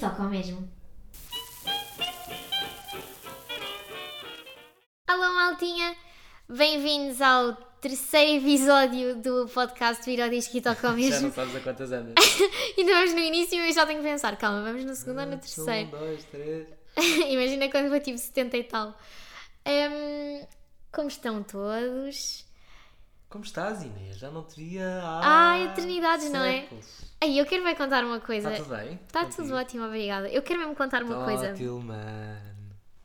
toca ao mesmo. Alô, maltinha! Bem-vindos ao terceiro episódio do podcast Vira ao disco e toca ao Já mesmo. não sabes a quantas andas. Ainda vamos no início e eu já tenho que pensar, calma, vamos no segundo ou no terceiro. Um, dois, três. Imagina quando eu tive 70 e tal. Hum, como estão todos? Como estás, Inês? Já não te via há... Ah, eternidades, não é? séculos. Aí, eu quero vai contar uma coisa. Está tudo bem? Está tudo ótimo, obrigada. Eu quero mesmo contar uma coisa. Ótimo, mano.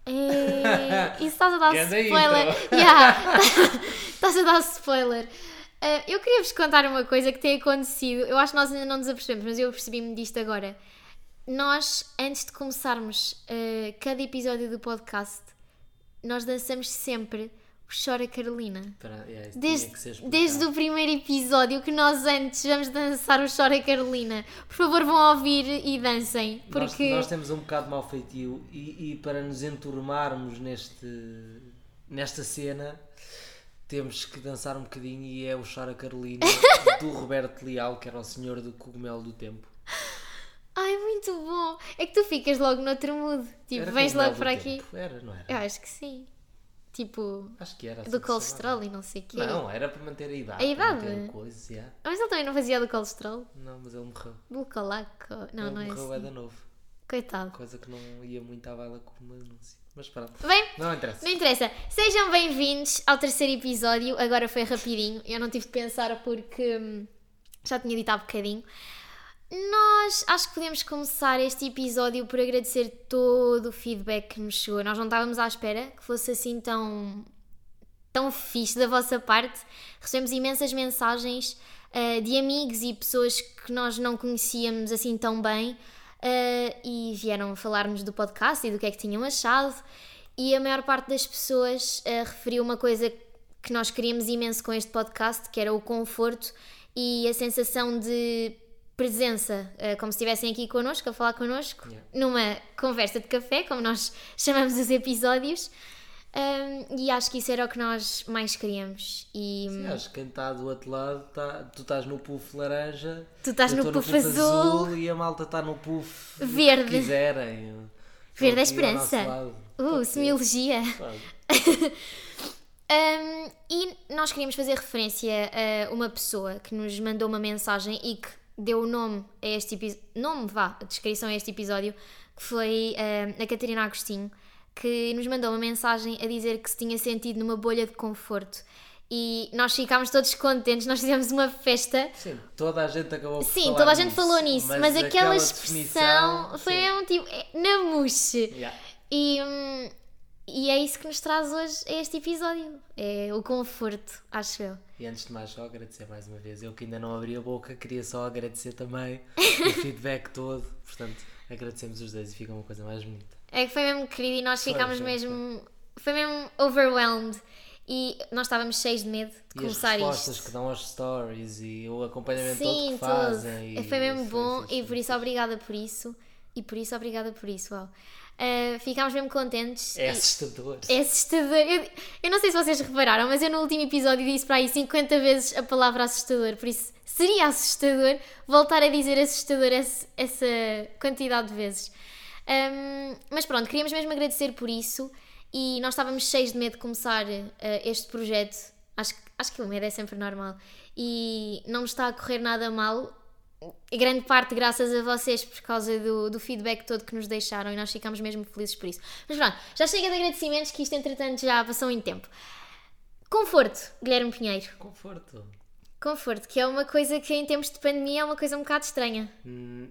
É... Isso estás a dar spoiler. Yeah. Estás a dar spoiler. Uh, eu queria vos contar uma coisa que tem acontecido. Eu acho que nós ainda não nos apercebemos, mas eu percebi-me disto agora. Nós, antes de começarmos uh, cada episódio do podcast, nós dançamos sempre o Chora Carolina. Espera, é, Desde, desde o primeiro episódio que nós antes vamos dançar o Chora Carolina. Por favor, vão ouvir e dancem. Nós- Porque. Nós, temos um bocado de mau feitio e, e para nos enturmarmos neste, nesta cena temos que dançar um bocadinho e é o Chora Carolina do Roberto Leal, que era o senhor do cogumelo do tempo. Ai, muito bom! É que tu ficas logo noutro mood. Tipo, Era vens logo para aqui. Era, não era? Eu acho que sim. Tipo, Acho que era. assim do colesterol e não sei o quê. Não, era para manter a idade. A para idade? coisa, yeah. Mas ele também não fazia do colesterol. Não, mas ele morreu. Do calaco. Não, ele não é morreu assim. é da novo. Coitado. Coisa que não ia muito à bala como anúncio. Mas pronto. Bem, Não interessa. não interessa. Sejam bem-vindos ao terceiro episódio. Agora foi rapidinho. Eu não tive de pensar porque hum, já tinha dito há bocadinho. Nós acho que podemos começar este episódio por agradecer todo o feedback que nos chegou. Nós não estávamos à espera que fosse assim tão, tão fixe da vossa parte. Recebemos imensas mensagens ah, de amigos e pessoas que nós não conhecíamos assim tão bem ah, e vieram falar-nos do podcast e do que é que tinham achado. E a maior parte das pessoas ah, referiu uma coisa que nós queríamos imenso com este podcast, que era o conforto e a sensação de presença, ah, como se estivessem aqui connosco, a falar connosco, Yeah. numa conversa de café, como nós chamamos os episódios. Um, e acho que isso era o que nós mais queríamos. E Sim, acho que quem está do outro lado, tá, tu estás no puff laranja, Tu estás no puff azul. e a malta está no puff Verde. que quiserem. Verde é esperança. lado. uh, semiologia. Um, e nós queríamos fazer referência a uma pessoa que nos mandou uma mensagem e que deu o nome a este episódio, nome, vá, a descrição a este episódio, que foi um, a Catarina Agostinho, que nos mandou uma mensagem a dizer que se tinha sentido numa bolha de conforto. E nós ficámos todos contentes, nós fizemos uma festa. Sim, toda a gente acabou por Sim, toda a gente nisso, falou nisso, mas, aquela expressão foi sim. mesmo tipo, é, na mousse. Yeah. E, hum, e é isso que nos traz hoje a este episódio. É o conforto, acho eu. E antes de mais, só agradecer mais uma vez. Eu que ainda não abri a boca, queria só agradecer também o feedback todo. Portanto, agradecemos os dois e fica uma coisa mais bonita. É que foi mesmo querido e nós ficámos foi, mesmo. Foi mesmo overwhelmed. E nós estávamos cheios de medo de E as começar respostas isto. que dão aos stories e o acompanhamento todo Sim, que tudo. fazem. e Foi mesmo bom e por isso obrigada por isso. E por isso obrigada por isso. Uau. Ah, ficámos mesmo contentes. É assustador. É assustador. Eu, eu não sei se vocês repararam, mas eu no último episódio disse para aí 50 vezes a palavra assustador. Por isso, seria assustador voltar a dizer assustador esse- essa quantidade de vezes. Ahm, mas pronto, queríamos mesmo agradecer por isso e nós estávamos cheios de medo de começar eh, este projeto. Acho, que- acho que o medo é sempre normal e não está a correr nada mal. Grande parte graças a vocês por causa do, do feedback todo que nos deixaram e nós ficamos mesmo felizes por isso. Mas pronto, já chega de agradecimentos que isto entretanto já passou em tempo. Conforto, Guilherme Pinheiro. Conforto. Conforto, que é uma coisa que em tempos de pandemia é uma coisa um bocado estranha. Hum,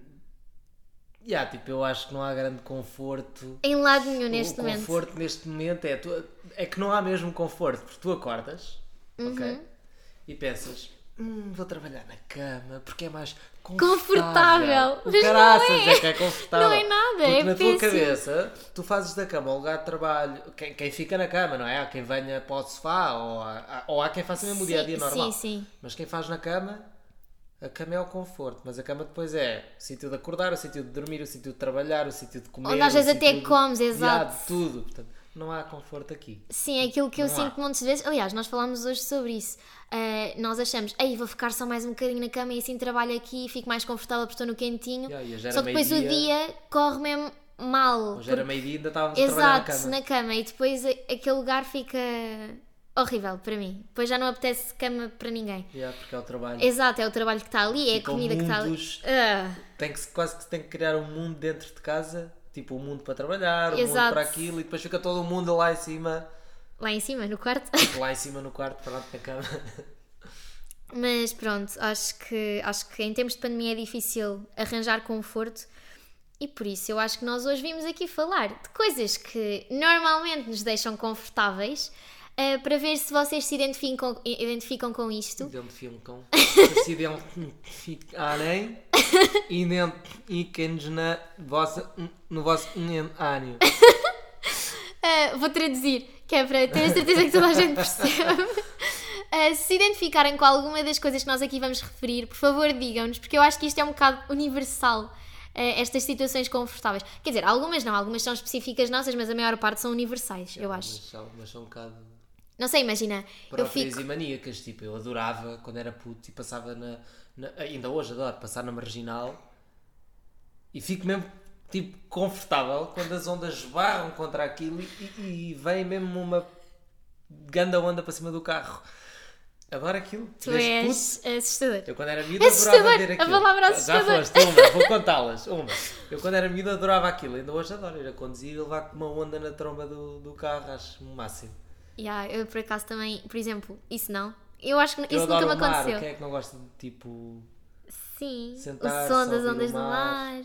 yeah, tipo, eu acho que não há grande conforto. Em lado nenhum neste o momento. conforto neste momento é, tu- é que não há mesmo conforto, porque tu acordas, Uhum. ok? E pensas, "Hum, vou trabalhar na cama porque é mais Confortável. O Mas não é. é. que é confortável. Não é nada, porque é na péssimo. tua cabeça, tu fazes da cama um lugar de trabalho, quem, quem fica na cama, não é? Há quem venha para o sofá ou há, ou há quem faça mesmo o dia a dia normal. sim, sim. Mas quem faz na cama, a cama é o conforto, mas a cama depois é o sítio de acordar, o sítio de dormir, o sítio de trabalhar, o sítio de comer. Onde às o vezes até comes, exato. de tudo. Portanto, não há conforto aqui. Sim, é aquilo que eu Não há. sinto montes de vezes. Aliás, nós falámos hoje sobre isso. Uh, nós achamos, ei, vou ficar só mais um bocadinho na cama e assim trabalho aqui e fico mais confortável porque estou no quentinho. Yeah, era só que depois o meio-dia. dia corre mesmo mal. Hoje era porque- meio-dia e ainda estávamos a trabalhar na Exato, cama. na cama. E depois a- aquele lugar fica horrível para mim. Depois já não apetece cama para ninguém. Yeah, porque é o trabalho. Exato, é o trabalho que está ali, é a Ficam comida que está ali. Ah, Tem que, se- quase que se tem que criar um mundo dentro de casa, tipo um mundo para trabalhar, um mundo Exato. para aquilo, e depois fica todo o mundo lá em cima, lá em cima, no quarto. lá em cima no quarto, pronto, na cama. Mas pronto, acho que, acho que em tempos de pandemia é difícil arranjar conforto e por isso eu acho que nós hoje vimos aqui falar de coisas que normalmente nos deixam confortáveis eh, para ver se vocês se identificam, identificam com isto. Identifiam com. Se identificarem, identifiquem-nos no vosso ânimo. Uh, vou traduzir, que é para ter a certeza que toda a gente percebe. Uh, se identificarem com alguma das coisas que nós aqui vamos referir, por favor digam-nos, porque eu acho que isto é um bocado universal, uh, estas situações confortáveis. Quer dizer, algumas não, algumas são específicas nossas, mas a maior parte são universais, eu acho. Mas são, mas são um bocado Não sei, imagina, eu fico. e maníacas. Tipo, eu adorava quando era puto e passava na, na- Ainda hoje adoro passar na marginal e fico mesmo tipo confortável quando as ondas barram contra aquilo e, e, e vem mesmo uma ganda onda para cima do carro. Agora aquilo. Tu desde és assustador. eu quando era miúdo adorava ver a aquilo. palavra Já assustador. foste, uma, vou contá-las. Uma. Eu quando era miúdo adorava aquilo, ainda hoje adoro ir a conduzir e levar com uma onda na tromba do, do carro, acho o máximo. Yeah, eu por acaso também, por exemplo, isso não. Eu acho que Eu isso nunca me mar, aconteceu. quem é que não gosta de tipo. Sim, o som das ondas do mar. é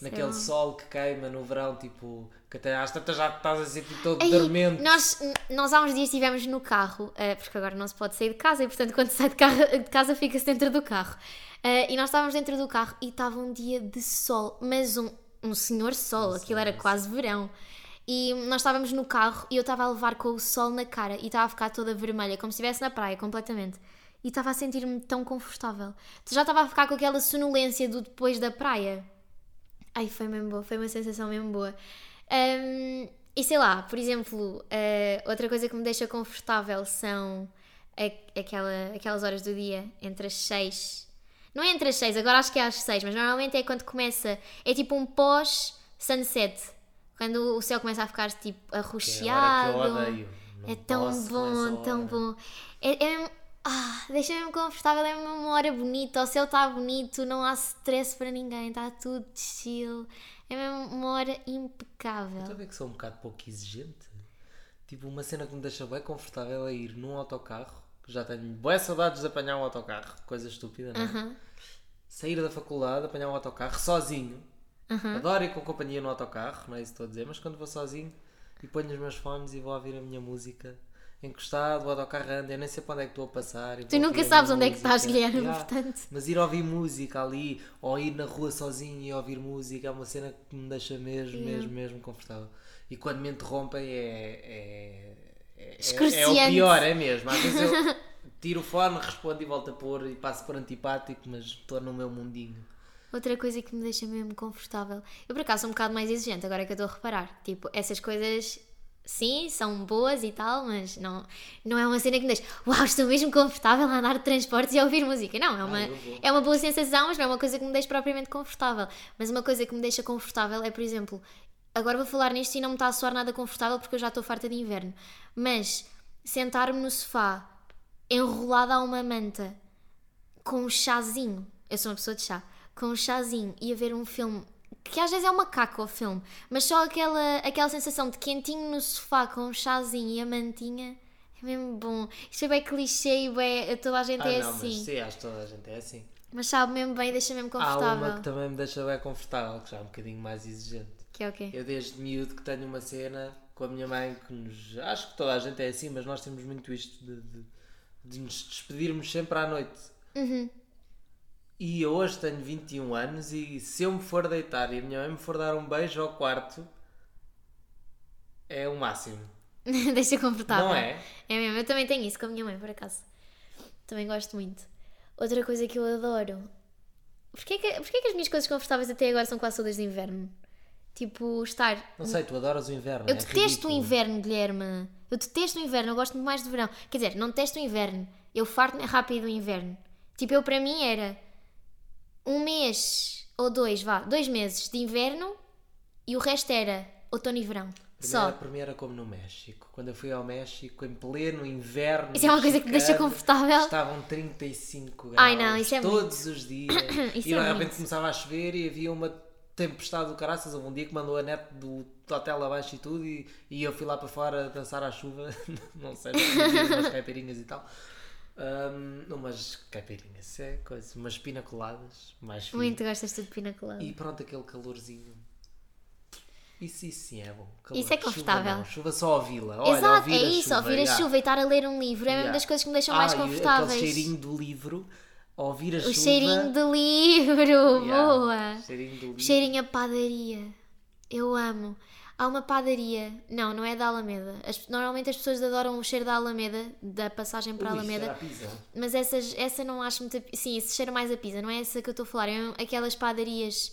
Naquele bom. sol que queima no verão, tipo, que até às tantas já estás a sentir todo Ei, dormente. Nós, nós há uns dias estivemos no carro, eh, porque agora não se pode sair de casa e portanto quando sai de, carro, de casa fica-se dentro do carro. Eh, e nós estávamos dentro do carro e estava um dia de sol, mas um, um senhor sol, aquilo era quase verão. E nós estávamos no carro e eu estava a levar com o sol na cara e estava a ficar toda vermelha, como se estivesse na praia completamente. E estava a sentir-me tão confortável. Já estava a ficar com aquela sonolência do depois da praia. Ai, foi mesmo boa, foi uma sensação mesmo boa. Um, e sei lá, por exemplo, uh, outra coisa que me deixa confortável são aquela, aquelas horas do dia entre as 6. Não é entre as 6, agora acho que é às 6, mas normalmente é quando começa. É tipo um pós-sunset. Quando o céu começa a ficar tipo é arroxeado. Não É tão com bom, tão bom. É, é ah, deixa-me confortável, é mesmo uma hora bonita, o céu está bonito, não há stress para ninguém, está tudo chill. É mesmo uma hora impecável. Estou a ver que sou um bocado pouco exigente. Tipo, uma cena que me deixa bem confortável é ir num autocarro, que já tenho boas saudades de apanhar um autocarro, coisa estúpida, não é? Sair da faculdade, apanhar um autocarro sozinho. Adoro ir com companhia no autocarro, não é isso que estou a dizer, mas quando vou sozinho e ponho os meus fones e vou ouvir a minha música encostado, o autocarro anda, eu nem sei para onde é que estou a passar. Tu nunca sabes onde é que estás, música. Guilherme, Yeah. portanto. Mas ir ouvir música ali, ou ir na rua sozinho e ouvir música, é uma cena que me deixa mesmo, mesmo, mesmo confortável. E quando me interrompem é. é, é, é, é o pior, é mesmo. Às vezes eu tiro o fone, respondo e volto a pôr e passo por antipático, mas estou no meu mundinho. Outra coisa que me deixa mesmo confortável. Eu por acaso sou um bocado mais exigente, agora que eu estou a reparar. Tipo, essas coisas, sim, são boas e tal, mas não, não é uma cena que me deixa. Uau, estou mesmo confortável a andar de transportes e a ouvir música. Não, é uma, vou. é uma boa sensação, mas não é uma coisa que me deixa propriamente confortável. Mas uma coisa que me deixa confortável é, por exemplo, agora vou falar nisto e não me está a soar nada confortável porque eu já estou farta de inverno. Mas sentar-me no sofá, enrolada a uma manta, com um chazinho. Eu sou uma pessoa de chá. Com um chazinho e a ver um filme que às vezes é uma caca o filme, mas só aquela, aquela sensação de quentinho no sofá com um chazinho e a mantinha é mesmo bom. Isto é bem clichê e bem, toda a gente Ah, é não, assim. mas sim, acho que toda a gente é assim. Mas sabe mesmo bem, deixa mesmo Há uma confortável. que também me deixa bem confortável, que já é um bocadinho mais exigente. Que é o quê? Eu desde miúdo que tenho uma cena com a minha mãe que nos. Acho que toda a gente é assim, mas nós temos muito isto de, de, de nos despedirmos sempre à noite. Uhum. E eu hoje tenho 21 anos e se eu me for deitar e a minha mãe me for dar um beijo ao quarto, é o máximo. deixa confortável. Não é? É mesmo, eu também tenho isso com a minha mãe, por acaso. Também gosto muito. Outra coisa que eu adoro. Porquê que, porquê que as minhas coisas confortáveis até agora são quase todas de inverno? Tipo, estar. Não sei, tu adoras o inverno. Eu é detesto ridículo. o inverno, Guilherme. Eu detesto o inverno, eu gosto muito mais do verão. Quer dizer, não detesto o inverno. Eu farto-me rápido do inverno. Tipo, eu para mim era um mês ou dois, vá, dois meses de inverno e o resto era outono e verão. Só. Para mim era como no México. Quando eu fui ao México, em pleno inverno. Isso é uma coisa que te deixa mexicano, confortável? Estavam 35 graus. Ai, não, isso é Todos os dias. Isso e é de repente muito. começava a chover e havia uma tempestade do caraças. Houve um dia que mandou a net do hotel abaixo e tudo. E, e eu fui lá para fora dançar à chuva. não sei, umas caipirinhas e tal. Um, umas caipirinhas, é coisa. Umas pinacoladas. Mais fino. Muito gostas tu de pina colada. E pronto, aquele calorzinho. Isso, isso sim é bom. Calor. Isso é confortável. Chuva, não, chuva só ao vila. Olha, Exato, é isso, chuva, ouvir a yeah. chuva e estar a ler um livro é uma Yeah. das coisas que me deixam Ah, mais confortáveis. Aquele cheirinho do livro, ouvir a O chuva. cheirinho do livro, Yeah, boa! Cheirinho do livro. Cheirinho a padaria. Eu amo. Há uma padaria. Não, não é da Alameda. As- normalmente as pessoas adoram o cheiro da Alameda, da passagem para a Ui, Alameda. cheira a pizza. Mas essas, essa não acho muito. Sim, esse cheira mais a pizza, não é essa que eu estou a falar. É aquelas padarias,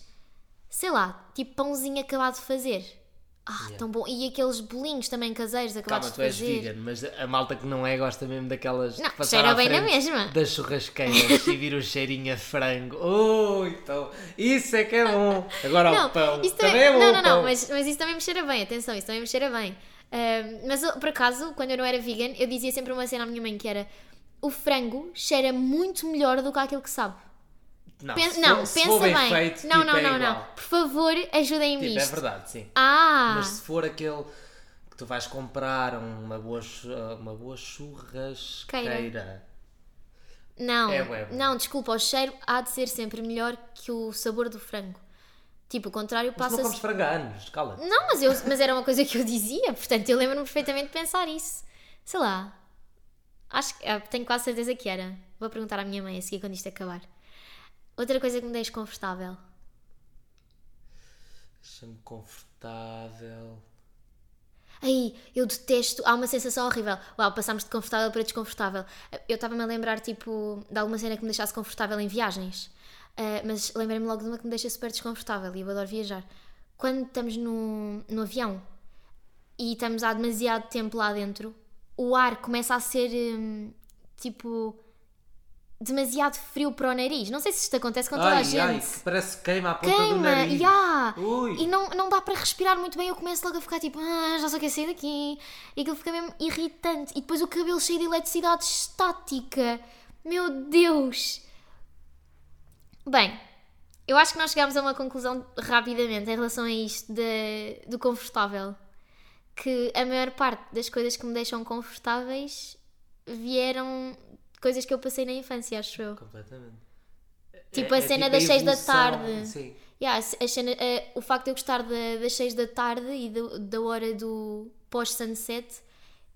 sei lá, tipo pãozinho acabado de fazer. Ah, tão bom. E aqueles bolinhos também caseiros acabados Calma, de tu és fazer. vegan, mas a malta que não é gosta mesmo daquelas. Não, cheira bem na mesma. Das churrasqueiras e vir o cheirinho a frango. Ui, então, isso é que é bom. Agora Não, o pão. também, também, é bom. não, não, não, mas, mas isso também me cheira bem, atenção, isso também me cheira bem. Ahm, mas por acaso, quando eu não era vegan, eu dizia sempre uma cena à minha mãe que era o frango cheira muito melhor do que aquilo que sabe. Não, Pen- se não, for, pensa bem, bem. feito, não, tipo, não, é não, igual. não. Por favor, ajudem-me Tipo, é verdade, sim. Ah! Mas se for aquele que tu vais comprar uma boa, chu- uma boa churrasqueira. Não, É bué bom. não, desculpa, o cheiro há de ser sempre melhor que o sabor do frango. Tipo, o contrário Mas não comes frango há anos, cala Não, mas, eu, mas era uma coisa que eu dizia, portanto eu lembro-me perfeitamente de pensar isso. Sei lá. Acho que ah, tenho quase certeza que era. Vou perguntar à minha mãe a seguir quando isto acabar. Outra coisa que me deixa confortável. Deixa-me confortável. Ai, eu detesto. Há uma sensação horrível. Uau, passámos de confortável para desconfortável. Eu estava-me a lembrar, tipo, de alguma cena que me deixasse confortável em viagens. Ah, mas lembrei-me logo de uma que me deixa super desconfortável e eu adoro viajar. Quando estamos no, no avião e estamos há demasiado tempo lá dentro, o ar começa a ser hum, tipo demasiado frio para o nariz. Não sei se isto acontece com toda a Ai, gente. ai, que parece que queima a ponta do Queima, nariz. ya. Ui. E não, não dá para respirar muito bem. Eu começo logo a ficar tipo, ah, já só quero sair daqui. E aquilo fica mesmo irritante. E depois o cabelo cheio de eletricidade estática. Meu Deus! Bem, eu acho que nós chegámos a uma conclusão rapidamente em relação a isto de, do confortável. Que a maior parte das coisas que me deixam confortáveis vieram coisas que eu passei na infância, acho eu. Completamente. Tipo É- a é cena tipo das a 6 da tarde. Sim. Yeah, a cena- eh, o facto de eu gostar da- das 6 da tarde e do- da hora do pós-sunset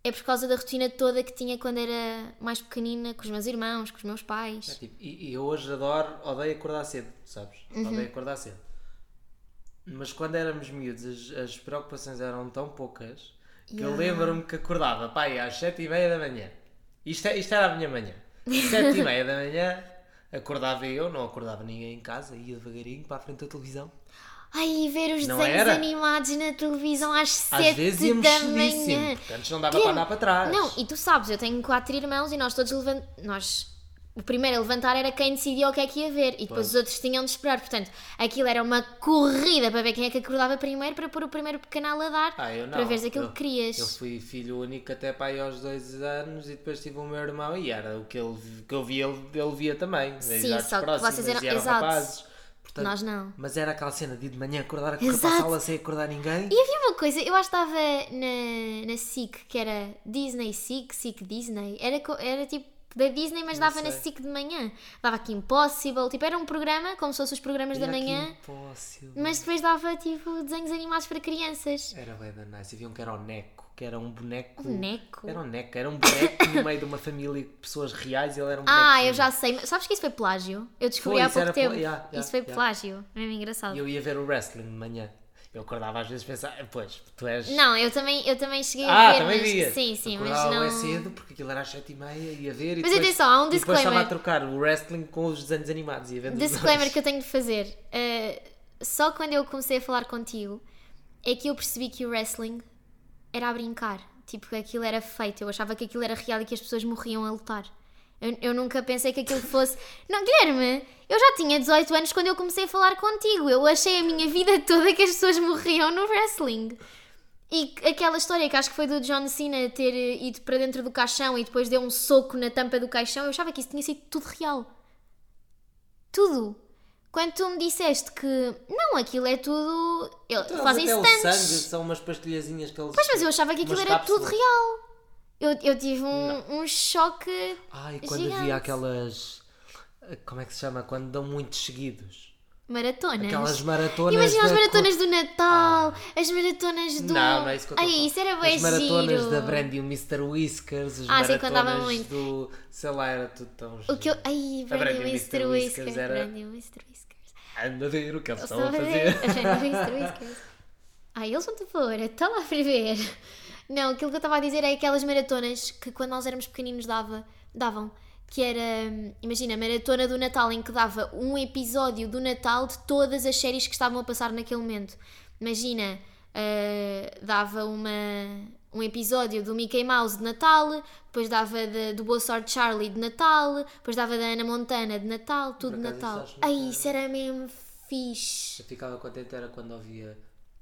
é por causa da rotina toda que tinha quando era mais pequenina, com os meus irmãos, com os meus É pais. tipo, e, e eu hoje adoro, odeio acordar cedo, sabes? Uhum. Odeio acordar cedo. Mas quando éramos miúdos, as, as preocupações eram tão poucas que eu Yeah. lembro-me que acordava, pai, às sete e meia da manhã. Isto, é- isto era a minha manhã. Sete e meia da manhã, acordava eu, não acordava ninguém em casa, ia devagarinho para a frente da televisão. Ai, ver os Não desenhos era? animados na televisão às Às 7 vezes íamos da manhã. antes não dava para andar para trás. Não, e tu sabes, eu tenho quatro irmãos e nós todos levant... nós o primeiro a levantar era quem decidia o que é que ia ver e depois Pois. os outros tinham de esperar. Portanto, aquilo era uma corrida para ver quem é que acordava primeiro para pôr o primeiro canal a dar Ah, para veres aquilo eu, que querias. Eu fui filho único até para aí aos dois anos e depois tive o meu irmão e era o que, ele, que eu via, ele, ele via também. Sim, só que vocês eram- eram exato. rapazes. Portanto, Nós não. Mas era aquela cena de ir de manhã acordar a correr para a sala sem acordar ninguém. E havia uma coisa, eu acho que estava na, na SIC, que era Disney SIC, SIC Disney. Era, era tipo da Disney, mas dava na sei. SIC de manhã. Dava aqui Impossible, tipo, era um programa, como se fossem os programas da manhã, impossível. mas depois dava tipo desenhos animados para crianças. Era bem da nice. Havia um que era o Neco, que era um boneco. Boneco? Era um Neco, era um boneco no meio de uma família de pessoas reais e ele era um Ah, bonequinho. eu já sei. mas Sabes que isso foi plágio? Eu descobri Foi, há isso pouco tempo. pla- yeah, yeah, isso foi yeah. plágio. É mesmo engraçado. E eu ia ver o wrestling de manhã. Eu acordava às vezes a pensar, pois, tu és. Não, eu também, eu também cheguei Ah, a ver, também mas... via. Sim, sim, mas Acordava não... bué cedo porque aquilo era às 7h30 ia ver e Mas depois, atenção, há um e depois estava disclaimer. a trocar o wrestling com os desenhos animados e a ver Disclaimer que eu tenho de fazer. Uh, só quando eu comecei a falar contigo é que eu percebi que o wrestling era a brincar. Tipo, que aquilo era feito. Eu achava que aquilo era real e que as pessoas morriam a lutar. Eu, eu nunca pensei que aquilo fosse. Não, Guilherme, eu já tinha 18 anos quando eu comecei a falar contigo. Eu achei a minha vida toda que as pessoas morriam no wrestling. E aquela história que acho que foi do John Cena ter ido para dentro do caixão e depois deu um soco na tampa do caixão, eu achava que isso tinha sido tudo real. Tudo. Quando tu me disseste que não, aquilo é tudo. Eles fazem até o stunts. sangue são umas pastilhazinhas que eles. Pois, mas eu achava que aquilo era tudo real. Eu, eu tive um, um choque. Ai, quando gigante. havia aquelas. Como é que se chama? Quando dão muitos seguidos. Maratonas. Aquelas maratonas. Imagina as maratonas do Natal, as maratonas do. Não, não é isso que eu a Ai, isso era bem As maratonas giro. da Brandy e o Mr. Whiskers, as Ah, sim, quando dava maratonas muito. do. sei lá, era tudo tão. O que eu. Ai, A Brandy Brandy e o Mr. Whiskers. Era- Brandy e o Mr. Whiskers. Anda a ver o que eles estão a fazer. Brandy e Mr. Whiskers. Ai, eles vão te pôr, estão lá para ver. Não, aquilo que eu estava a dizer é aquelas maratonas que quando nós éramos pequeninos dava, davam. Que era, imagina, a maratona do Natal em que dava um episódio do Natal de todas as séries que estavam a passar naquele momento. Imagina, ah, dava uma, um episódio do Mickey Mouse de Natal, depois dava de- do Boa Sorte Charlie de Natal, depois dava da Ana Montana de Natal, tudo de Natal. Ai, nunca- isso era mesmo fixe. Eu ficava contente era quando ouvia,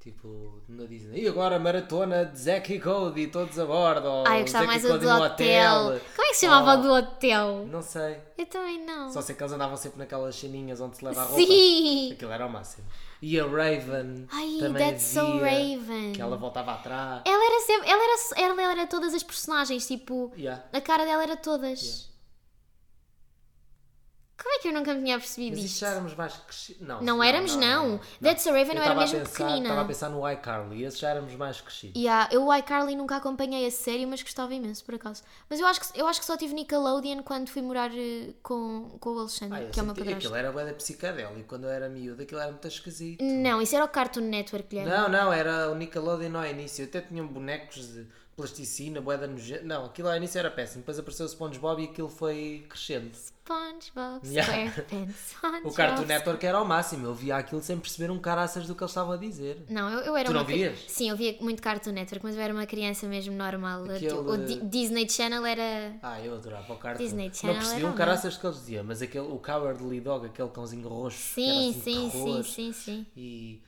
tipo, na Disney. E agora a maratona de Zack e Cody, todos a bordo. Ai, eu gostava mais e do no hotel. Como é que se chamava Oh. do hotel? Não sei. Eu também não. Só sei que eles andavam sempre naquelas ceninhas onde se leva a roupa. Sim! Aquilo era o máximo. E a Raven Ai, também that's so Raven. Que ela voltava atrás. Ela era sempre. Ela era, ela era todas as personagens, tipo. Yeah. A cara dela era todas. Yeah. Como é que eu nunca me tinha percebido Mas isto? já éramos mais crescidos. Não, Não éramos, não. That's a Raven eu era mesmo pensar- pequenina. Estava a pensar no iCarly. Esses já éramos mais crescidos. Yeah, eu o iCarly nunca acompanhei a série, mas gostava imenso, por acaso. Mas eu acho que, eu acho que só tive Nickelodeon quando fui morar eh, com, com o Alexandre, Ah, eu que é o meu senti- padrasto. aquilo era bué da psicadélico. Quando eu era miúdo, aquilo era muito esquisito. Não, isso era o Cartoon Network, Guilherme. Não, não, era o Nickelodeon ao início. Até tinham bonecos de plasticina, boeda nojenta. Não, aquilo ao início era péssimo. Depois apareceu o SpongeBob e aquilo foi crescendo. SpongeBob Yeah. SquarePants. O SpongeBob Cartoon Network era ao máximo. Eu via aquilo sem perceber um caraças do que eles estavam a dizer. Não, eu, eu era Tu uma não vias? Sim, eu via muito Cartoon Network, mas eu era uma criança mesmo normal. Aquele- O Di- Disney Channel era. Ah, eu adorava o Cartoon. Disney não Channel percebi era um o caraças do que eles diziam, mas aquele, o Cowardly Dog, aquele cãozinho roxo. que era Sim, assim sim, sim, terror, sim, sim. E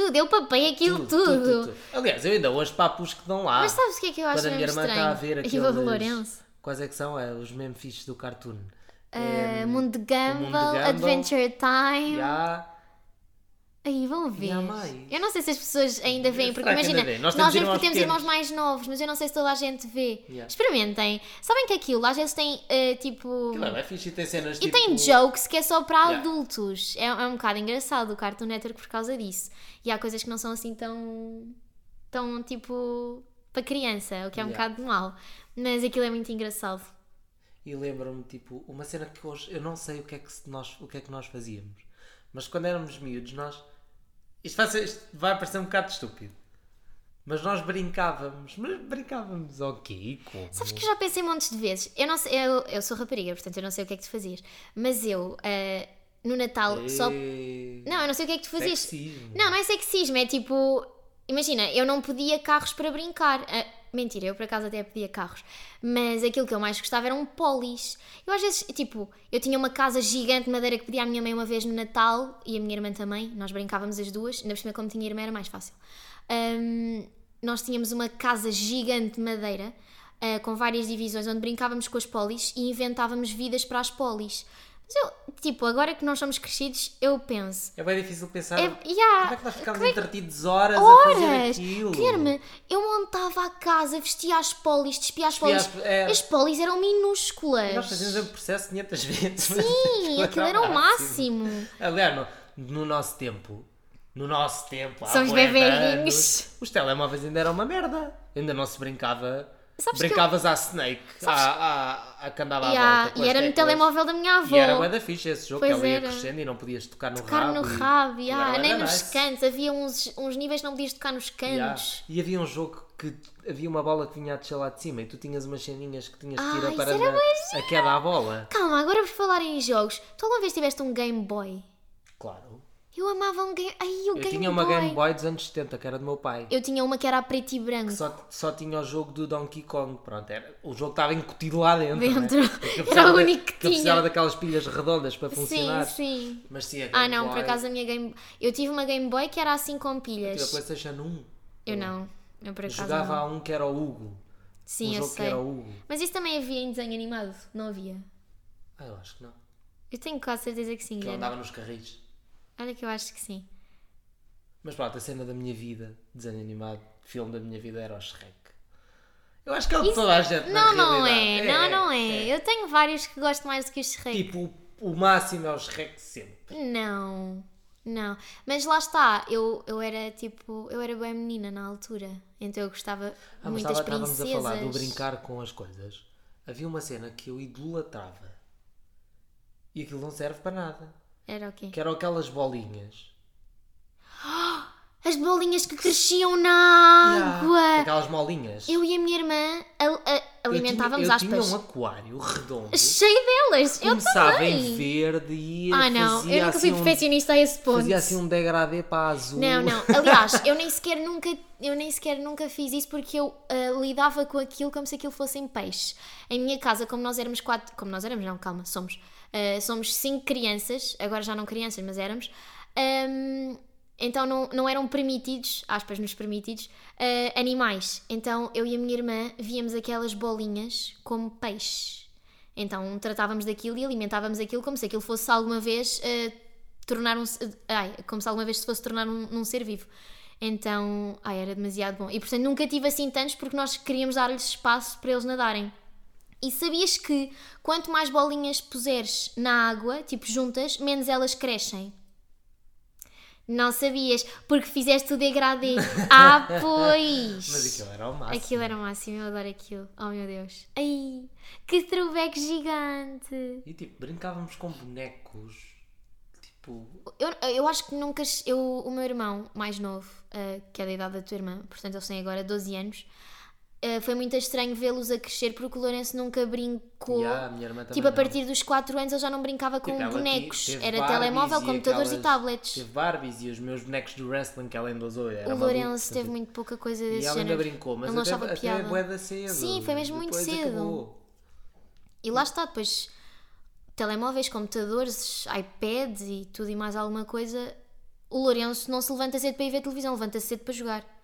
Tudo, eu papei aquilo tudo. Aliás, eu ainda hoje papos que dão lá. Mas sabes o que é que eu acho Quando a minha irmã está a ver aqueles... Lourenço. Quais é que são? É, os mesmo fixes do cartoon. Uh, Mundo de Gumball, Gumball, Adventure Time. Há... Aí vão ver. Eu não sei se as pessoas ainda veem, porque imagina? Nós nós, temos vemos porque temos pequenos. irmãos mais novos, mas eu não sei se toda a gente vê. Yeah. Experimentem. Sabem que aquilo às vezes tem uh, tipo. Aquilo é fixe e tem cenas E tipo... tem jokes que é só para Yeah. adultos. É, é um bocado engraçado o Cartoon Network por causa disso. E há coisas que não são assim tão. tão tipo. para criança, o que é um Yeah. bocado mau. Mas aquilo é muito engraçado. E lembro-me, tipo, uma cena que hoje... Eu não sei o que é que, nós, o que, é que nós fazíamos. Mas quando éramos miúdos, nós... Isto vai, ser- isto vai parecer um bocado estúpido. Mas nós brincávamos. Mas brincávamos ao? Como? Sabes que eu já pensei montes de vezes. Eu não sei, eu, eu sou rapariga, portanto eu não sei o que é que tu fazias. Mas eu, eh, no Natal, só. Não, eu não sei o que é que tu fazias. sexismo. Não, não é sexismo, é tipo. Imagina, eu não pedia carros para brincar. Ah, mentira, eu por acaso até pedia carros. Mas aquilo que eu mais gostava eram polis. Eu às vezes, tipo, eu tinha uma casa gigante de madeira que pedi à minha mãe uma vez no Natal e a minha irmã também. Nós brincávamos as duas. Ainda por cima, como tinha irmã, era mais fácil. Ahm, nós tínhamos uma casa gigante de madeira ah, com várias divisões onde brincávamos com as polis e inventávamos vidas para as polis. Mas eu, tipo, agora que nós somos crescidos, eu penso. É bem difícil pensar. É, yeah, Como é que nós ficámos é que- entretidos horas, a fazer horas! aquilo? Guilherme, eu montava a casa, vestia as polis, despia as polis. as- é. As polis eram minúsculas. Nós fazíamos o processo 500 vezes. Sim, aquilo era o máximo. Aliás, no, no nosso tempo, no nosso tempo, há Somos bebeguinhos. anos, os telemóveis ainda eram uma merda. Ainda não se brincava. Sabes Brincavas à Snake, à, à, à que andava à Yeah, volta. com e era no telemóvel da minha avó. E era bué da fixe esse jogo, Pois que ela ia era. crescendo e não podias tocar no Tocar rabo. no e- rabo, e yeah, nem nos nice. cantos. Havia uns, uns níveis que não podias tocar nos Yeah. cantos. E havia um jogo que havia uma bola que vinha a descer lá de cima e tu tinhas umas ceninhas que tinhas que ir Ah, para na- a queda à bola. Calma, agora por falar em jogos, tu alguma vez tiveste um Game Boy? Claro. Eu amava um Game... Ai, o Eu Game tinha uma Boy. Game Boy dos anos 70, que era do meu pai. Eu tinha uma que era a preto e branco. Só, só tinha o jogo do Donkey Kong. Pronto, era, o jogo estava incutido lá dentro. Dentro. Né? Porque eu Era precisava o único que eu precisava tinha. daquelas pilhas redondas para Sim, funcionar. sim. Mas sim, a Game Ah, não, Boy, por acaso a minha Game Eu tive uma Game Boy que era assim com Tive a pilhas. PlayStation 1. Eu não. Eu por acaso Jogava não. a um que era o Hugo. Sim, um eu que sei. era o Hugo. Mas isso também havia em desenho animado, não havia? Ah, eu acho que não. Eu tenho quase certeza que sim, Que eu andava nos carris. Olha que eu acho que sim. Mas pronto, a cena da minha vida, desenho animado, filme da minha vida era o Shrek. Eu acho que é o de toda a gente. Não, não é. realidade. Não, não é. Eu tenho vários que gosto mais do que o Shrek. Tipo, o, máximo é o Shrek sempre. Não, não. Mas lá está, eu, eu era tipo, eu era bem menina na altura. Então eu gostava Ah, muito das estávamos princesas. a falar do brincar com as coisas. Havia uma cena que eu idolatrava. E aquilo não serve para nada. Era o quê? Que eram aquelas bolinhas. As bolinhas que cresciam na Yeah, água. Aquelas molinhas. Eu e a minha irmã a- Eu alimentávamos tinha, eu aspas. tinha um aquário redondo. Cheio delas. Eu Começava também. em verde e Ah, não. Eu nunca fui assim um- perfeccionista a esse ponto. Fazia assim um degradê para azul. Não, não. Aliás, eu nem sequer nunca, eu nem sequer nunca fiz isso porque eu ah, lidava com aquilo como se aquilo fossem peixes. Em minha casa, como nós éramos quatro, como nós éramos, não, calma, somos, ah, somos cinco crianças, agora já não crianças, mas éramos. ahm, então não, não eram permitidos, aspas nos permitidos, ah, animais. Então eu e a minha irmã víamos aquelas bolinhas como peixes. Então tratávamos daquilo e alimentávamos aquilo como se aquilo fosse alguma vez ah, tornar um. Ai, como se alguma vez se fosse tornar um, num ser vivo. Então, ai, era demasiado bom. E portanto nunca tive assim tantos porque nós queríamos dar-lhes espaço para eles nadarem. E sabias que quanto mais bolinhas puseres na água, tipo juntas, menos elas crescem? Não sabias, porque fizeste o degradê. Ah, pois! Mas aquilo era o máximo. Aquilo era o máximo, eu adoro aquilo. Oh meu Deus. Ai, que throwback gigante! E tipo, brincávamos com bonecos. Tipo, Eu, eu acho que nunca. Eu, o meu irmão mais novo, eh, que é da idade da tua irmã, portanto eles têm agora 12 anos, eh, foi muito estranho vê-los a crescer porque o Lourenço nunca brincou. yeah, tipo, a não. partir dos 4 anos ele já não brincava com Tipo, bonecos. Era telemóvel, e computadores e aquelas- tablets. Teve Barbies e os meus bonecos do wrestling que ela ainda usou. Era o Lourenço teve muito pouca coisa E desse ela ainda brincou, mas ele não até, achava até piada. da cedo. Sim, foi mesmo muito cedo. acabou. E lá está, depois telemóveis, computadores, iPads e tudo e mais alguma coisa. O Lourenço não se levanta cedo para ir ver televisão, levanta-se cedo para jogar.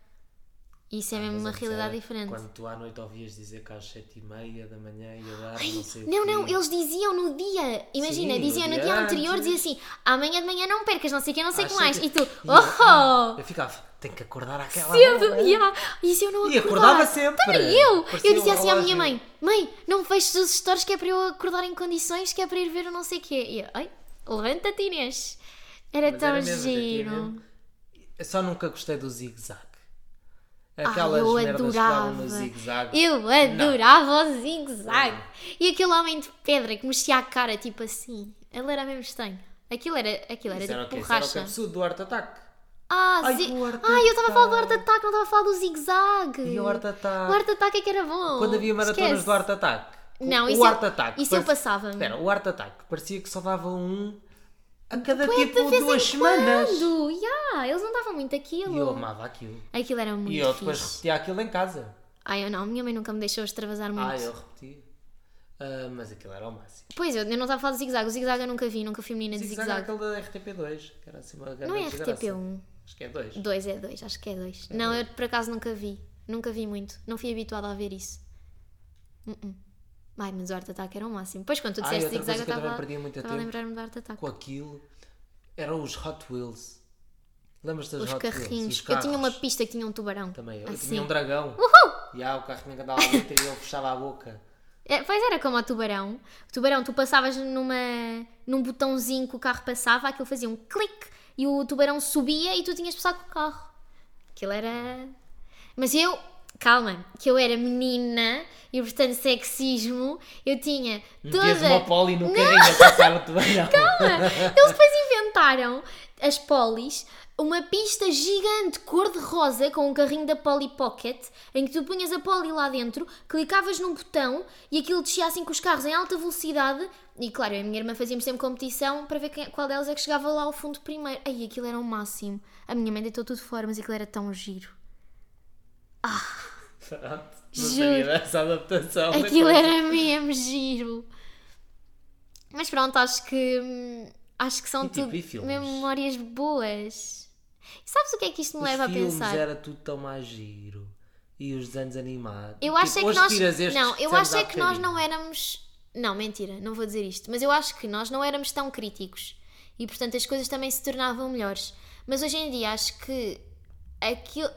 Isso é mesmo Mas uma antes realidade era diferente. Quando tu à noite ouvias dizer que às 7h30 da manhã ia dar, não sei o Não, quê. não, eles diziam no dia. Imagina, Sim, diziam no dia dia anterior, antes. dizia assim: amanhã de manhã não percas, não sei o que, não sei o Às que mais. sete- E tu, E eu- oh! Eu ficava, tenho que acordar àquela Cedo! hora. Yeah. E se eu não E acordava? sempre. Também eu! Parecia eu dizia assim à minha mãe: Mãe, não feches os stores que é para eu acordar em condições, que é para ir ver o não sei o quê. E eu, ai, levanta-te Inês. Era Mas tão era mesmo, giro. mesmo. Só nunca gostei do zigue-zague. Ai, Aquelas eu que davam adorava. Eu adorava o zigue-zague. E aquele homem de pedra que mexia a cara tipo assim. Ele era mesmo estranho. Aquilo era, aquilo era Isso era o tipo? Isso era o borracha. cabeçudo do Art Attack. Ah, Ai, zi... o Art eu estava a falar do Art Attack. Não estava a falar do zigue-zague. E o Art O Attack. Art Attack é que era bom. Quando havia maratonas Esquece. do Art Attack. O- Não, o isso, Art eu, Attack. isso eu parecia- passava. Espera, o Art Attack parecia que só dava um a cada de tipo duas semanas. Quando? Yeah, eles não davam muito aquilo. E eu amava aquilo. Aquilo era muito E eu depois fixe. repetia aquilo em casa. Ai, eu não, a minha mãe nunca me deixou extravasar muito. Ah, eu repetia. Ah, mas aquilo era o máximo. Pois, eu, eu não estava a falar do zigue-zague. O zigue-zague eu nunca vi, nunca fui menina de Zigue-zague zigue-zague. aquele da RTP2, que era assim uma grande Não é desgraça. RTP1. Acho que é 2. 2 é 2, acho que é 2. não, eu por acaso nunca vi. Nunca vi muito. Não fui habituada a ver isso. Uh-uh. Ai, mas o Art Attack era o máximo. Depois quando tu disseste zigue-zague eu que eu estava a lembrar-me do Art Attack. com aquilo eram os Hot Wheels. Lembras-te das Os Hot Wheels? carrinhos. Os Eu tinha uma pista que tinha um tubarão. Também, eu assim. tinha um dragão. E ah, o carro tinha que andar lá dentro e ele fechava a boca. É, pois era como o tubarão. O tubarão, tu passavas numa, num botãozinho que o carro passava, aquilo fazia um clique e o tubarão subia e tu tinhas de passar com o carro. Aquilo era. Mas eu, calma, que eu era menina e portanto sexismo, eu tinha toda. uma poli no carrinho a passar o tubarão. Eles depois inventaram as polis uma pista gigante cor-de-rosa com um carrinho da Polly Pocket em que tu punhas a Polly lá dentro, clicavas num botão e aquilo descia assim com os carros em alta velocidade. E claro, eu e a minha irmã fazíamos sempre competição para ver quem- qual delas é que chegava lá ao fundo primeiro. Ai, aquilo era o máximo. A minha mãe deitou tudo fora, mas aquilo era tão giro. Pronto. Não Juro. dessa adaptação. da Aquilo era mesmo giro. Mas pronto, acho que hum, acho que são E tipo, tudo e filmes? memórias boas. E sabes o que é que isto me leva a filmes pensar? era tudo tão mais giro. E os desenhos animados. Eu Tipo, acho é que hoje nós. tiras estes Não, que eu acho é que nós bocadinho. não éramos. Não, mentira, não vou dizer isto. Mas eu acho que nós não éramos tão críticos. E portanto as coisas também se tornavam melhores. Mas hoje em dia acho que. Aquilo,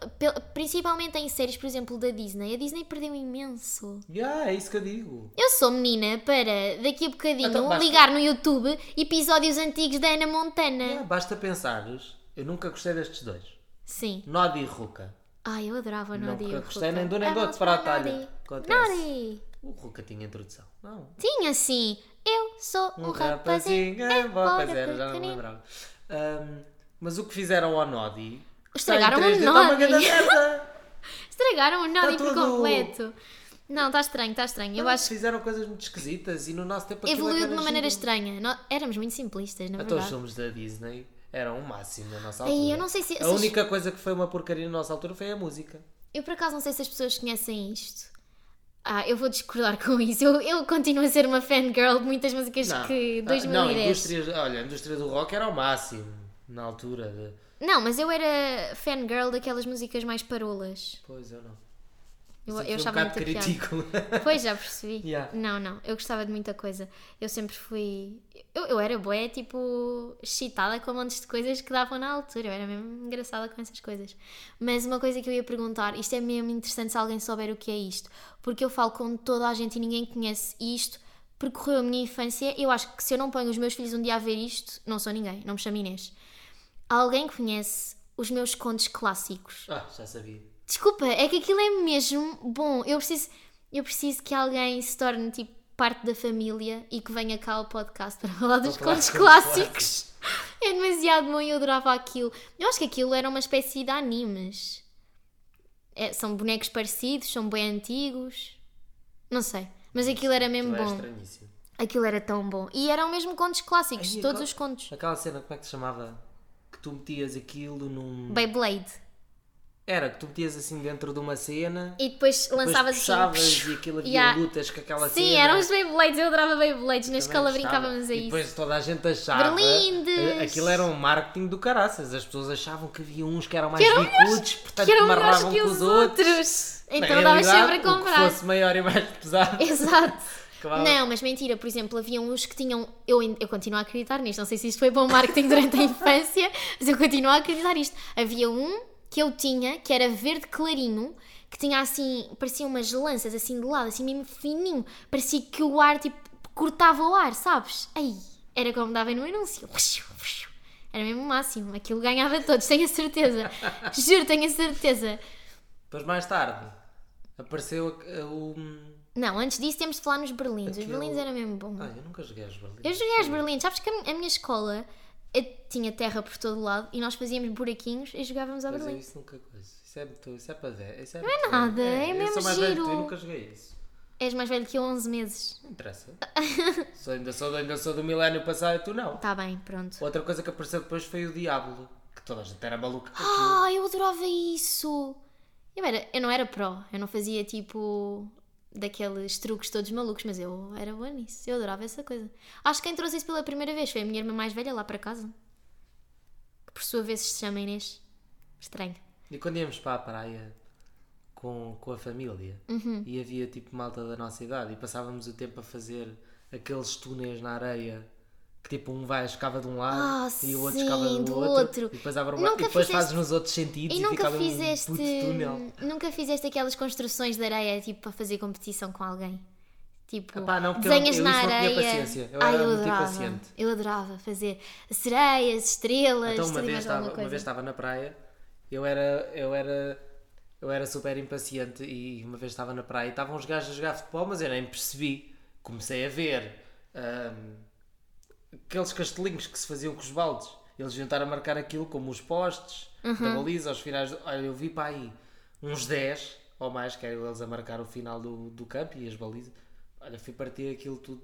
principalmente em séries, por exemplo, da Disney, a Disney perdeu imenso. Yeah, é isso que eu digo. Eu sou menina para daqui a bocadinho Então basta- ligar no YouTube episódios antigos da Ana Montana. Yeah, basta pensares. Eu nunca gostei destes dois. Sim. Nodi e Ruka. Ai, eu adorava Nunca Nodi. e o gostei Ruka. nem do nem do Ah, outro para a talha. Nodi. O Ruka tinha introdução. Não. Tinha sim. Eu sou um, Um rapazinho. rapazinho. embora Pois era, já não me lembrava. Ahm, mas o que fizeram ao Nodi. Estragaram o 3D, está uma Nodi. merda. Estragaram o Nodi por Tá tudo- completo. Não, está estranho, está estranho. Eu Não, acho que Fizeram coisas muito esquisitas e no nosso tempo evoluiu que de uma maneira giro. estranha. Nó- éramos muito simplistas, na Até os verdade. filmes da Disney eram o máximo na nossa Ai, altura. eu não sei se- A única coisa que foi uma porcaria na nossa altura foi a música. Eu por acaso não sei se as pessoas conhecem isto. Ah, eu vou discordar com isso. Eu, eu continuo a ser uma fangirl de muitas músicas que Ah, 2010. Não, a indústria, olha, a indústria do rock era o máximo na altura. De... Não, mas eu era fangirl daquelas músicas mais parolas. Pois eu não. Eu, eu achava um piada. crítico. Pois, já percebi. Yeah. Não, não, eu gostava de muita coisa. Eu sempre fui. Eu, eu era boa, tipo, excitada com montes de coisas que davam na altura. Eu era mesmo engraçada com essas coisas. Mas uma coisa que eu ia perguntar, isto é mesmo interessante se alguém souber o que é isto, porque eu falo com toda a gente e ninguém conhece isto. Percorreu a minha infância. Eu acho que se eu não ponho os meus filhos um dia a ver isto, não sou ninguém, não me chamo Inês. Alguém conhece os meus contos clássicos? ah, já sabia. Desculpa, é que aquilo é mesmo bom. Eu preciso, eu preciso que alguém se torne tipo parte da família e que venha cá ao podcast para falar dos contos clássicos. É demasiado bom e eu adorava aquilo. Eu acho que aquilo era uma espécie de animes. É, são bonecos parecidos, são bem antigos. Não sei. Mas aquilo era mesmo Aquilo bom. estranhíssimo. Aquilo era tão bom. E eram mesmo contos clássicos, Ai, todos aquela- os contos. Aquela cena, como é que se chamava? Que tu metias aquilo num. Beyblade. Era, que tu metias assim dentro de uma cena. E depois depois lançavas puxavas assim. e aquilo havia Yeah. lutas com aquela Sim, cena. eram os Beyblades, eu adorava Beyblades. Na escola brincávamos a E isso. depois toda a gente achava. Berlindes. Aquilo era um marketing do caraças. As pessoas achavam que havia uns que eram mais Que eram bicudos, portanto que eram amarravam que com os os outros. outros. Então realidade, sempre a O comprar. que fosse maior e mais pesado. Exato. Acabava- Não, mas mentira, por exemplo, havia uns que tinham. Eu, eu continuo a acreditar nisto, não sei se isto foi bom marketing durante a infância, mas eu continuo a acreditar nisto. Havia um que eu tinha, que era verde clarinho, que tinha assim, parecia umas lanças assim de lado, assim mesmo fininho, parecia que o ar tipo cortava o ar, sabes? Aí, era como dava no anúncio. Era mesmo o máximo, aquilo ganhava todos, tenho a certeza. Juro, tenho a certeza. Depois mais tarde apareceu a- o. Não, antes disso temos de falar nos berlins. Os Aquele- berlins era mesmo bom. Ah, eu nunca joguei as berlindas. Eu joguei às berlins. Sabes que a mi- a minha escola eh, tinha terra por todo lado e nós fazíamos buraquinhos e jogávamos a Mas é berlim. isso nunca coisa. Isso é, muito, isso é para ver. Isso é Não é nada, é eu mesmo sou mais velho que tu e giro. nunca joguei isso. És mais velho que eu 11 meses. Não interessa. sou, ainda, sou, ainda sou do milénio passado e tu não. Tá bem, pronto. Outra coisa que apareceu depois foi o Diablo. Que toda a gente era maluca com. Ah, eu adorava isso! Eu, era, eu não era pró, eu não fazia tipo daqueles truques todos malucos, mas eu era boa nisso. Eu adorava essa coisa. Acho que quem trouxe isso pela primeira vez foi a minha irmã mais velha lá para casa. Que por sua vez se chama Inês. Estranho. E quando íamos para a praia com, com a família Uhum. e havia tipo malta da nossa idade e passávamos o tempo a fazer aqueles túneis na areia que tipo um vai escava de um lado Ah, e o outro sim, escava do, do outro, outro. e depois, abre Nunca e depois fizeste- fazes nos outros sentidos E e, nunca ali um fizeste. puto túnel. Nunca fizeste aquelas construções de areia tipo para fazer competição com alguém? Tipo, Epá, não, eu desenhas não- eu na isso não tinha areia. paciência. Eu Ai, era eu muito adorava. impaciente. Eu adorava fazer sereias, estrelas, Então uma vez, estava, uma vez estava na praia, eu era, eu era, eu era super impaciente e uma vez estava na praia e estavam os gajos a jogar futebol, mas eu nem percebi. Comecei a ver ahm, aqueles castelinhos que se faziam com os baldes eles a marcar aquilo como os postes Uhum. da baliza, aos finais. do- Olha, eu vi para aí uns 10 ou mais, que eram eles a marcar o final do, do campo e as balizas. Olha, fui partir aquilo tudo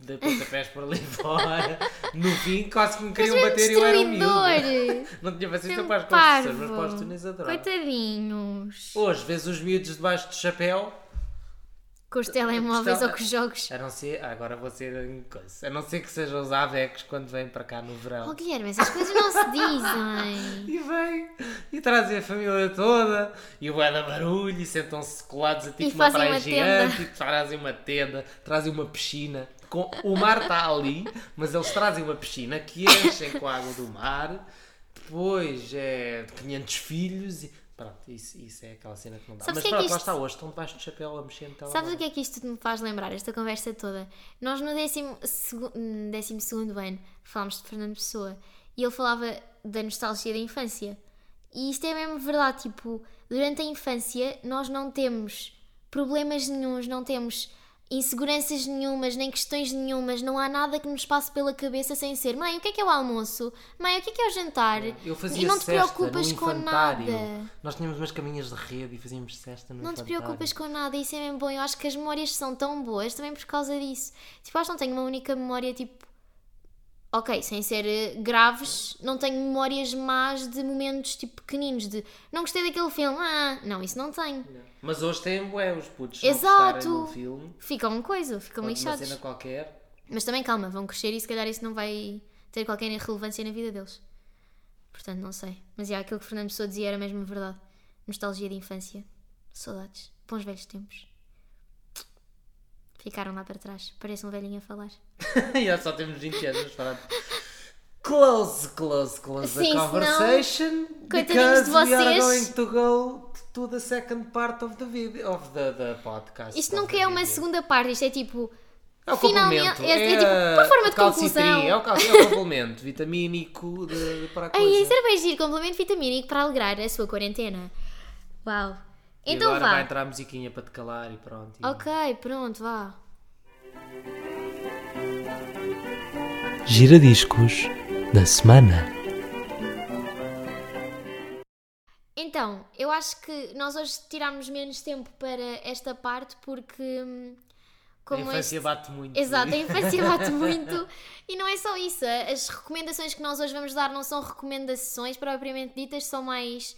de pontapés por ali fora. No fim, quase que me queriam bater e eu era um miúdo. destruidor. Não tinha paciência para as construções, mas para os túneis adorava. Coitadinhos. Hoje, vês os miúdos debaixo do chapéu, Com os telemóveis Está- ou com os jogos. a não ser, agora vou ser coisa, a não ser que sejam os AVECs quando vêm para cá no verão. Oh Guilherme, essas coisas não se dizem. E vem, e trazem a família toda, e o da barulho, e sentam-se colados a ti com uma praia uma gigante, tenda. e trazem uma tenda, trazem uma piscina. Com, o mar está ali, mas eles trazem uma piscina que enchem com a água do mar, depois é 500 filhos, pronto, isso, isso é aquela cena que não dá. Sabes mas que é pronto, que lá isto- está hoje, estão debaixo do chapéu a mexer no Sabes o que é que isto me faz lembrar, esta conversa toda? Nós no décimo, segu- hum, décimo segundo ano falámos de Fernando Pessoa e ele falava da nostalgia da infância. E isto é mesmo verdade, tipo, durante a infância nós não temos problemas nenhums, não temos inseguranças nenhumas, nem questões nenhumas, não há nada que nos passe pela cabeça sem ser mãe, o que é que é o almoço? Mãe, o que é que é o jantar? Eu fazia e não te preocupas com nada. Nós tínhamos umas caminhas de rede e fazíamos cesta no Não te infantário. preocupas com nada, isso é mesmo bom. Eu acho que as memórias são tão boas também por causa disso. Tipo, acho que não tenho uma única memória, tipo. Ok, sem ser eh, graves, não tenho memórias más de momentos tipo pequeninos, de não gostei daquele filme, ah, não, isso não tenho. Mas hoje têm bué, os putos não Exato. um filme, Ficam uma coisa, ficam uma lixados. cena qualquer. Mas também calma, vão crescer e se calhar isso não vai ter qualquer relevância na vida deles. Portanto, não sei. Mas já, aquilo que Fernando Pessoa dizia era mesmo verdade. Nostalgia de infância. Saudades. Bons velhos tempos. Ficaram lá para trás. Parece um velhinho a falar. e já só temos 20 anos, pronto. Close, close, close Sim, the conversation. coitadinhos de we are vocês. going to go to the second part of the video, of the, the podcast. Isto nunca é uma segunda parte, isto é tipo. É o finalmente- complemento. é- é tipo, por forma de conclusão. É o, é o complemento vitamínico de, de para a coisa. Ai, isso era bem giro, complemento vitamínico para alegrar a sua quarentena. Uau. E Então agora vá. vai entrar a musiquinha para te calar e pronto. e- Ok, pronto, vá. Giradiscos da semana. Então, eu acho que nós hoje tirámos menos tempo para esta parte porque. hum, A Como infância este- bate muito. Exato, a infância bate muito. E não é só isso. As recomendações que nós hoje vamos dar não são recomendações propriamente ditas, são mais.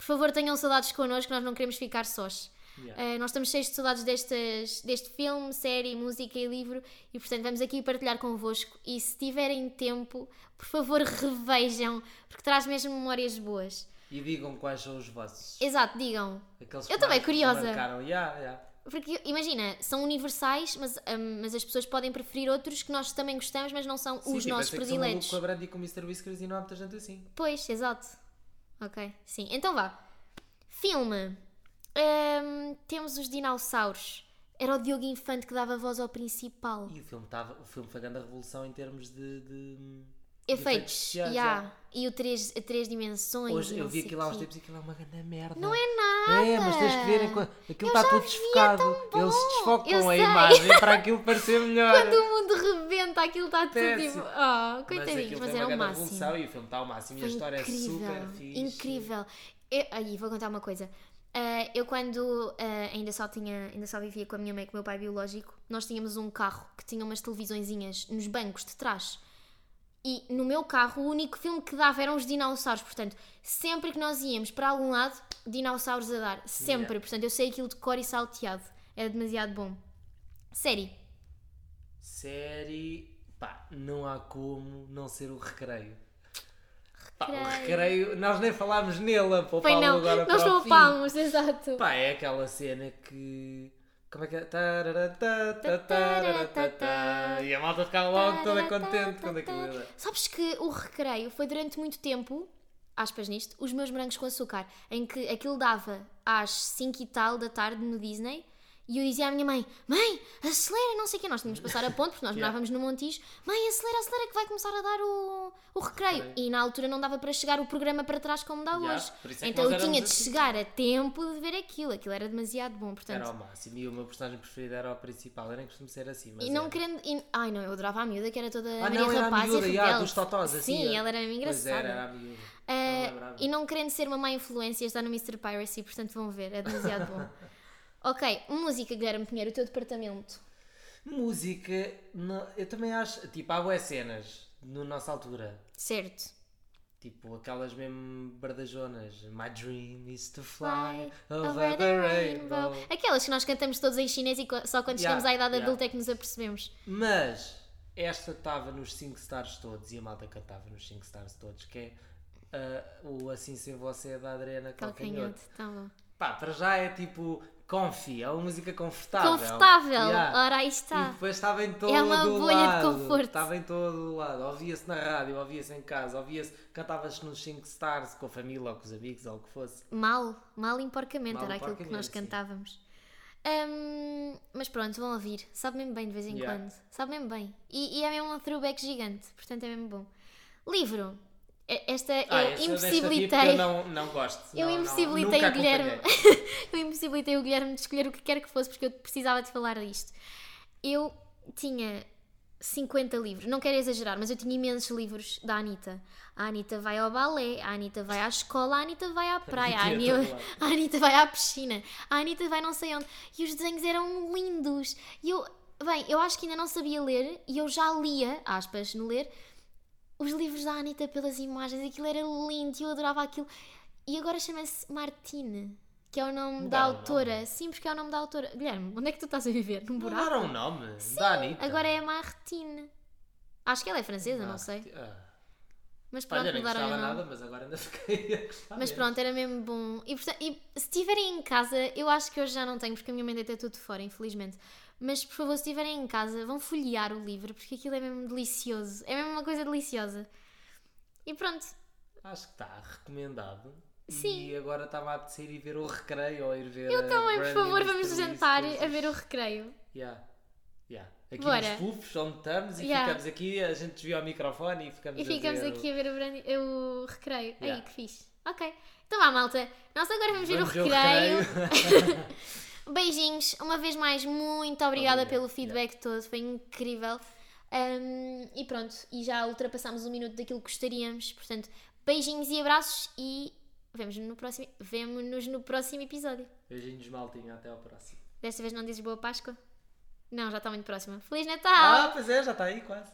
Por favor, tenham saudades connosco, nós não queremos ficar sós. Yeah. Uh, nós estamos cheios de saudades destas, deste filme, série, música e livro e, portanto, vamos aqui partilhar convosco. E se tiverem tempo, por favor, revejam, porque traz mesmo memórias boas. E digam quais são os vossos. Exato, digam. Aqueles Eu também, curiosa. Marcaram. Yeah, yeah. Porque imagina, são universais, mas, hum, mas as pessoas podem preferir outros que nós também gostamos, mas não são Sim, os tipo, nossos prediletos. com a Brandy e com o Mr. Whiskers e não há muita gente assim. Pois, exato. Ok, sim. Então vá. Filme. Hum, temos os dinossauros. Era o Diogo Infante que dava voz ao principal. E o filme, tava, o filme foi grande a revolução em termos de- de Efeitos, yeah. yeah. E o três, três dimensões. Hoje eu vi aquilo há uns tempos e aquilo é uma grande merda. Não é nada. É, mas tens que ver enquanto aquilo Eu está tudo é desfocado. bom. Eles Eu desfocam a sei. imagem para aquilo parecer melhor. Quando o mundo rebenta, aquilo está tudo tipo. Oh, mas coitadinhos, mas foi era uma o máximo. revolução e o filme está ao máximo e a Foi história é incrível, super fixe. Incrível. Eu, aí, vou contar uma coisa. Ah, eu quando ah, ainda só tinha, ainda só vivia com a minha mãe e com o meu pai biológico, nós tínhamos um carro que tinha umas televisõezinhas nos bancos de trás. E no meu carro o único filme que dava eram os dinossauros. Portanto, sempre que nós íamos para algum lado, dinossauros a dar. Sempre. Yeah. Portanto, eu sei aquilo de cor e salteado. Era demasiado bom. Série. Série, pá, não há como não ser o recreio. Pá, o Recreio. nós nem falámos nele, Foi poupá-lo não, agora nós para o fim. poupámos, exato. Pá, é aquela cena que. Como é que é? Tararata, tatarata, E a malta ficava logo toda contente quando aquilo dar. Sabes que o recreio foi durante muito tempo, aspas nisto, os meus morangos com açúcar, em que aquilo dava às 5 e tal da tarde no Disney E eu dizia à minha mãe: Mãe, acelera, não sei o quê. Nós tínhamos de passar a ponte, porque nós morávamos no Montijo. Mãe, acelera, acelera, que vai começar a dar o, o recreio. Recreio. E na altura não dava para chegar o programa para trás como dá Yeah, hoje. por isso é que Então nós eu tinha de éramos assim. chegar a tempo de ver aquilo. Aquilo era demasiado bom, portanto. Era ao máximo. E o meu personagem preferido era o principal. Eu nem costumo ser assim, mas E não era. querendo. e- Ai não, eu adorava a miúda que era toda Ah, Maria não, era a Rapaz miúda, e yeah, rebelde. dos totós, assim. Sim, é. ela era mesmo Pois engraçada. era, era a miúda. Ah, Não lembrava. e não querendo ser uma má influência, está no Mr. Piracy, portanto vão ver, é demasiado bom. ok, música, Guilherme Pinheiro, o teu departamento. Música, não, eu também acho. Tipo, há boas cenas na nossa altura. Certo. Tipo, aquelas mesmo bardajonas. My dream is to fly Fly over the rainbow. Aquelas que nós cantamos todos em chinês e só quando Yeah, chegamos à idade yeah. adulta é que nos apercebemos. Mas esta estava nos 5 stars todos e a malta cantava nos 5 stars todos, que é ah, o Assim Sem Você da Adriana Calcanhoto. Calcanhoto, tá bom. Pá, para já é tipo comfy, é uma música confortável. Confortável, Yeah. ora aí E está. depois estava em todo É uma bolha de lado. conforto. Estava em todo lado. Ouvia-se na rádio, ouvia-se em casa, ouvia-se, cantava-se nos 5 stars com a família ou com os amigos ou o que fosse. Mal, mal e porcamente, Mal era e aquilo que nós cantávamos. Hum, mas pronto, vão ouvir. Sabe mesmo bem de vez em Yeah. quando. Sabe mesmo bem. E, e é mesmo um throwback gigante, portanto é mesmo bom. Livro. E- Esta Ah, eu impossibilitei. eu não, não gosto. Eu Não, não, impossibilitei nunca o Guilherme. eu impossibilitei o Guilherme de escolher o que quer que fosse porque eu precisava de falar disto. Eu tinha 50 livros, não quero exagerar, mas eu tinha imensos livros da Anitta. A Anitta vai ao balé, a Anitta vai à escola, a Anitta vai à praia, a, Anitta a Anitta vai à piscina, a Anitta vai não sei onde. E os desenhos eram lindos. E eu, bem, eu acho que ainda não sabia ler e eu já lia, aspas, no ler, os livros da Anitta pelas imagens, aquilo era lindo e eu adorava aquilo. E agora chama-se Martine, que é o nome da Mudaram o autora. nome? Sim, porque é o nome da autora. Guilherme, onde é que tu estás a viver? Num buraco? Mudaram o nome da Anitta. Agora é Martine. Acho que ela é francesa, não sei. ah. Mas pronto, Olha, mudaram o gostava nome. nada, mas agora ainda fiquei a gostar Mas pronto, era mesmo bom. E, portanto, e se estiverem em casa, eu acho que hoje já não tenho, porque a minha mãe deita tudo fora, infelizmente. Mas por favor, se estiverem em casa, vão folhear o livro, porque aquilo é mesmo delicioso. É mesmo uma coisa deliciosa. E pronto, Acho que está recomendado. Sim. E agora estava a apetecer ir ver o recreio ou ir ver. eu também, por favor, vamos jantar a ver o recreio. Yeah. Yeah. Aqui Bora. nos puffs onde estamos e Yeah. ficamos aqui, a gente desvia o microfone e ficamos E ficamos a ver o- aqui a ver o, brandi- o recreio. Aí, Yeah. que fixe. Ok. Então vá, malta. Nós agora vamos, Vamos ver o ver o recreio. Beijinhos. Uma vez mais, muito obrigada pelo feedback todo. Foi incrível. Um, e pronto. E já ultrapassámos um minuto daquilo que gostaríamos. Portanto, beijinhos e abraços. E vemo-nos no próximo, no próximo episódio. Beijinhos, maltinho. Até ao próximo. Desta vez não dizes Boa Páscoa? Não, já está muito próxima. Feliz Natal! Ah, pois é, já está aí quase.